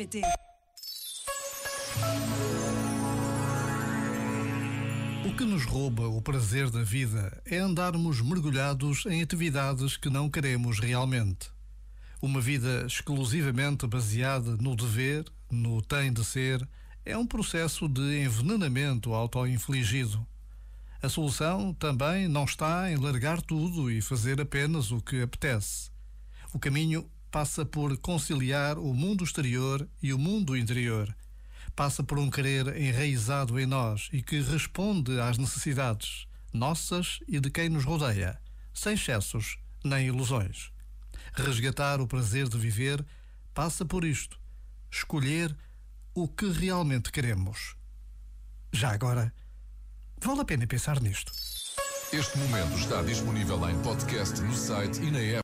pt O que nos rouba o prazer da vida é andarmos mergulhados em atividades que não queremos realmente. Uma vida exclusivamente baseada no dever, no tem de ser, é um processo de envenenamento auto-infligido. A solução também não está em largar tudo e fazer apenas o que apetece. O caminho passa por conciliar o mundo exterior e o mundo interior passa por um querer enraizado em nós e que responde às necessidades nossas e de quem nos rodeia, sem excessos nem ilusões. Resgatar o prazer de viver passa por isto: escolher o que realmente queremos. Já agora, vale a pena pensar nisto. Este momento está disponível em podcast no site e na app.